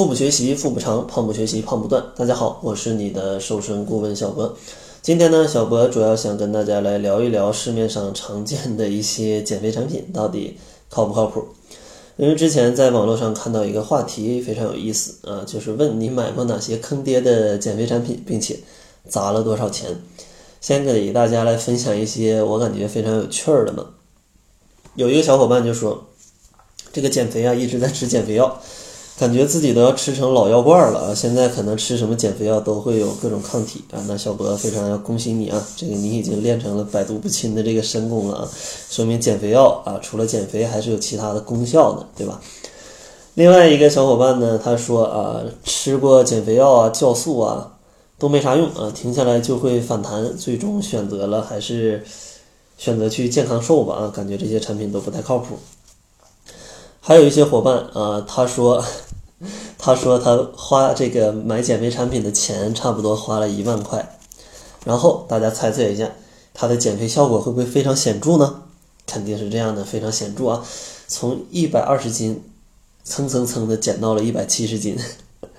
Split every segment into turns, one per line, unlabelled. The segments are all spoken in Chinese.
腹部学习腹部长，胖不学习胖不断。大家好，我是你的瘦身顾问小博。今天呢，小博主要想跟大家来聊一聊市面上常见的一些减肥产品到底靠不靠谱。因为之前在网络上看到一个话题非常有意思啊，就是问你买过哪些坑爹的减肥产品，并且砸了多少钱。先给大家来分享一些我感觉非常有趣儿的嘛。有一个小伙伴就说，这个减肥啊一直在吃减肥药。感觉自己都要吃成老药罐了啊！现在可能吃什么减肥药都会有各种抗体啊。那小博非常要恭喜你啊，这个你已经练成了百毒不侵的这个神功了啊，说明减肥药啊除了减肥还是有其他的功效的，对吧？另外一个小伙伴呢，他说啊，吃过减肥药啊、酵素啊都没啥用啊，停下来就会反弹，最终选择了还是选择去健康瘦吧啊，感觉这些产品都不太靠谱。还有一些伙伴啊，他说。他说他花这个买减肥产品的钱差不多花了一万块，然后大家猜测一下，他的减肥效果会不会非常显著呢？肯定是这样的，非常显著啊！从一百二十斤蹭蹭蹭的减到了一百七十斤，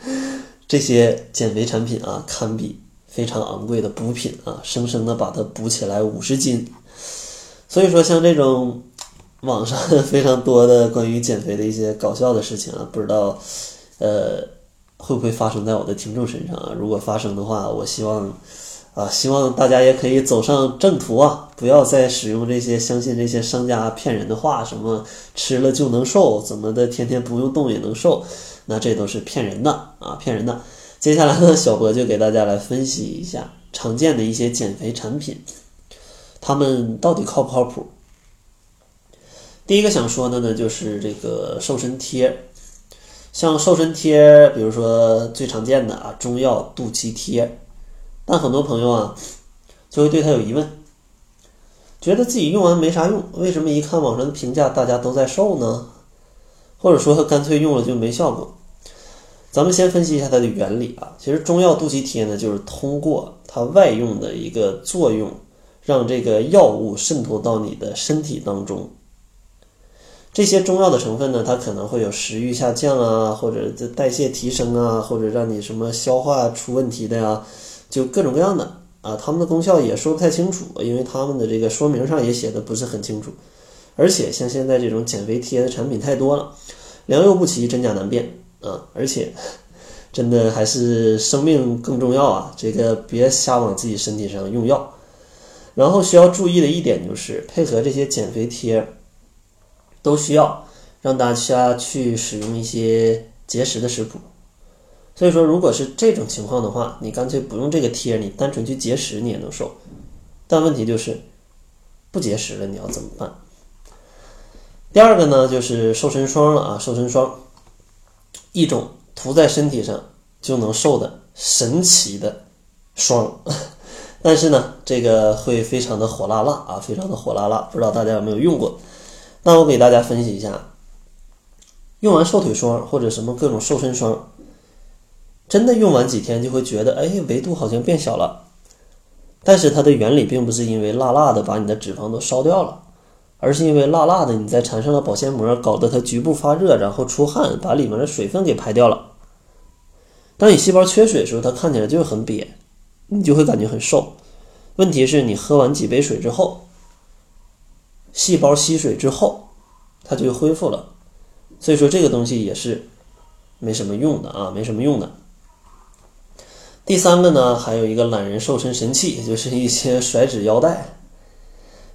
这些减肥产品啊，堪比非常昂贵的补品啊，生生的把它补起来五十斤。所以说，像这种。网上 非常多的关于减肥的一些搞笑的事情啊，不知道，呃，会不会发生在我的听众身上啊？如果发生的话，我希望，啊，希望大家也可以走上正途啊，不要再使用这些相信这些商家骗人的话，什么吃了就能瘦，怎么的，天天不用动也能瘦，那这都是骗人的啊，骗人的。接下来呢，小博就给大家来分析一下常见的一些减肥产品，他们到底靠不靠谱？第一个想说的呢，就是这个瘦身贴，像瘦身贴，比如说最常见的啊，中药肚脐贴，但很多朋友啊，就会对它有疑问，觉得自己用完没啥用，为什么一看网上的评价，大家都在瘦呢？或者说干脆用了就没效果？咱们先分析一下它的原理啊，其实中药肚脐贴呢，就是通过它外用的一个作用，让这个药物渗透到你的身体当中。这些中药的成分呢，它可能会有食欲下降啊，或者这代谢提升啊，或者让你什么消化出问题的呀，就各种各样的啊，它们的功效也说不太清楚，因为他们的这个说明上也写的不是很清楚。而且像现在这种减肥贴的产品太多了，良莠不齐，真假难辨啊！而且 真的还是生命更重要啊，这个别瞎往自己身体上用药。然后需要注意的一点就是配合这些减肥贴。都需要让大家去使用一些节食的食谱，所以说，如果是这种情况的话，你干脆不用这个贴，你单纯去节食，你也能瘦。但问题就是不节食了，你要怎么办？第二个呢，就是瘦身霜了啊，瘦身霜，一种涂在身体上就能瘦的神奇的霜，但是呢，这个会非常的火辣辣啊，非常的火辣辣，不知道大家有没有用过？那我给大家分析一下，用完瘦腿霜或者什么各种瘦身霜，真的用完几天就会觉得，哎，维度好像变小了。但是它的原理并不是因为辣辣的把你的脂肪都烧掉了，而是因为辣辣的你在缠上了保鲜膜，搞得它局部发热，然后出汗，把里面的水分给排掉了。当你细胞缺水的时候，它看起来就很瘪，你就会感觉很瘦。问题是你喝完几杯水之后。细胞吸水之后，它就恢复了，所以说这个东西也是没什么用的啊，没什么用的。第三个呢，还有一个懒人瘦身神器，就是一些甩脂腰带。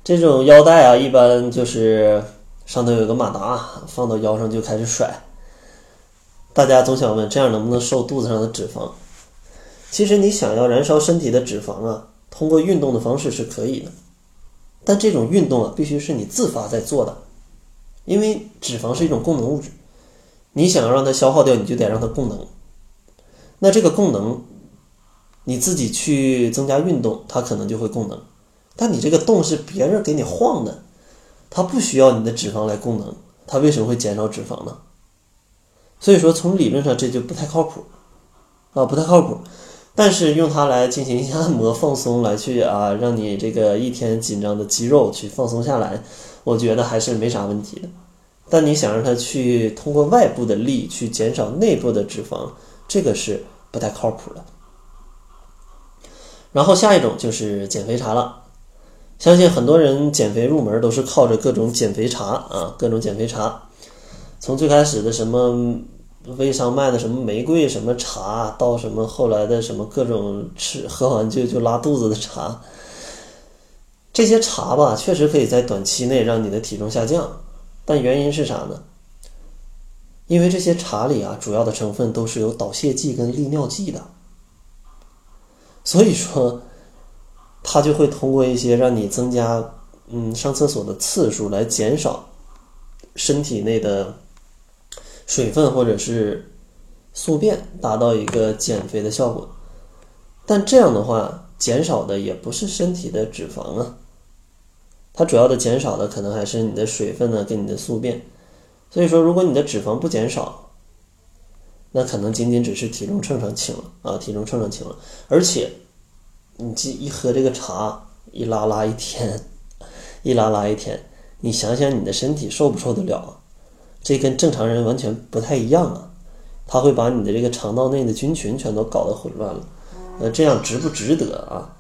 这种腰带啊，一般就是上头有个马达，放到腰上就开始甩。大家总想问，这样能不能瘦肚子上的脂肪？其实你想要燃烧身体的脂肪啊，通过运动的方式是可以的。但这种运动啊，必须是你自发在做的，因为脂肪是一种供能物质，你想要让它消耗掉，你就得让它供能。那这个供能，你自己去增加运动，它可能就会供能。但你这个动是别人给你晃的，它不需要你的脂肪来供能，它为什么会减少脂肪呢？所以说，从理论上这就不太靠谱啊，不太靠谱。但是用它来进行一些按摩放松，来去啊，让你这个一天紧张的肌肉去放松下来，我觉得还是没啥问题的。但你想让它去通过外部的力去减少内部的脂肪，这个是不太靠谱的。然后下一种就是减肥茶了，相信很多人减肥入门都是靠着各种减肥茶啊，各种减肥茶，从最开始的什么微商卖的什么玫瑰什么茶，到什么后来的什么各种吃喝完就就拉肚子的茶，这些茶吧，确实可以在短期内让你的体重下降。但原因是啥呢？因为这些茶里啊，主要的成分都是有导泻剂跟利尿剂的，所以说，它就会通过一些让你增加嗯上厕所的次数来减少身体内的水分或者是宿便，达到一个减肥的效果。但这样的话，减少的也不是身体的脂肪啊。它主要的减少的可能还是你的水分呢，跟你的宿便。所以说，如果你的脂肪不减少，那可能仅仅只是体重秤上轻了啊，体重秤上轻了。而且，你这一喝这个茶，一拉拉一天，一拉拉一天，你想想你的身体受不受得了啊？这跟正常人完全不太一样啊！它会把你的这个肠道内的菌群全都搞得混乱了。呃，这样值不值得啊？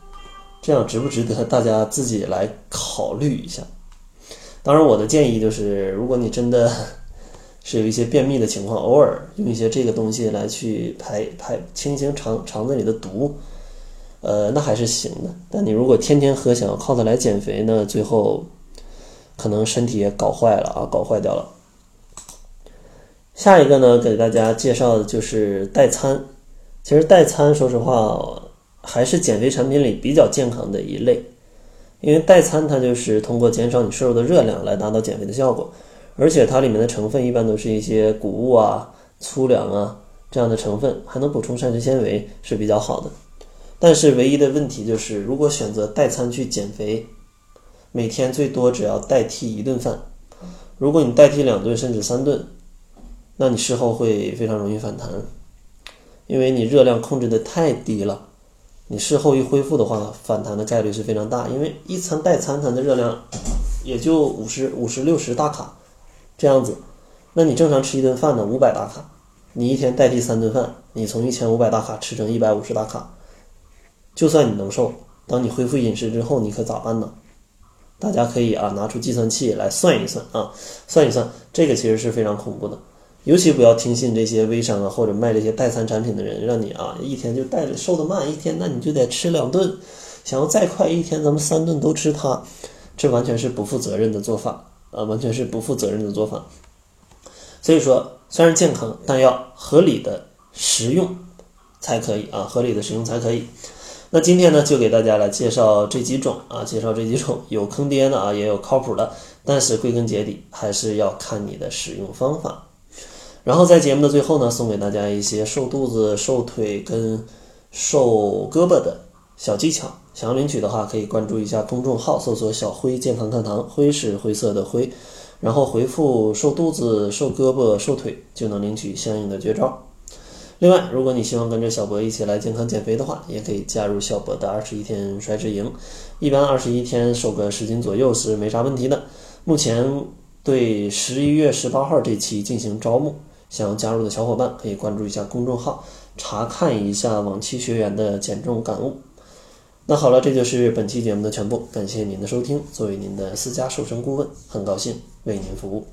这样值不值得？大家自己来考虑一下。当然，我的建议就是，如果你真的是有一些便秘的情况，偶尔用一些这个东西来去排排清清肠肠子里的毒，呃，那还是行的。但你如果天天喝，想要靠它来减肥呢，最后可能身体也搞坏了啊，搞坏掉了。下一个呢，给大家介绍的就是代餐。其实代餐，说实话。还是减肥产品里比较健康的一类，因为代餐它就是通过减少你摄入的热量来达到减肥的效果，而且它里面的成分一般都是一些谷物啊、粗粮啊这样的成分，还能补充膳食纤维，是比较好的。但是唯一的问题就是，如果选择代餐去减肥，每天最多只要代替一顿饭，如果你代替两顿甚至三顿，那你事后会非常容易反弹，因为你热量控制的太低了。你事后一恢复的话，反弹的概率是非常大，因为一餐代餐它的热量也就五十五十六十大卡这样子，那你正常吃一顿饭呢五百大卡，你一天代替三顿饭，你从一千五百大卡吃成一百五十大卡，就算你能瘦，当你恢复饮食之后，你可咋办呢？大家可以啊拿出计算器来算一算啊，算一算，这个其实是非常恐怖的。尤其不要听信这些微商啊，或者卖这些代餐产品的人，让你啊一天就带着瘦得慢，一天那你就得吃两顿，想要再快一天咱们三顿都吃它，这完全是不负责任的做法啊，完全是不负责任的做法。所以说，虽然健康，但要合理的食用才可以啊，合理的食用才可以。那今天呢，就给大家来介绍这几种啊，介绍这几种有坑爹的啊，也有靠谱的，但是归根结底还是要看你的使用方法。然后在节目的最后呢，送给大家一些瘦肚子、瘦腿跟瘦胳膊的小技巧。想要领取的话，可以关注一下公众号，搜索“小辉健康课堂”，辉是灰色的灰，然后回复“瘦肚子、瘦胳膊、瘦腿”就能领取相应的绝招。另外，如果你希望跟着小博一起来健康减肥的话，也可以加入小博的二十一天甩脂营，一般二十一天瘦个十斤左右是没啥问题的。目前对十一月十八号这期进行招募。想要加入的小伙伴可以关注一下公众号，查看一下往期学员的减重感悟。那好了，这就是本期节目的全部，感谢您的收听。作为您的私家瘦身顾问，很高兴为您服务。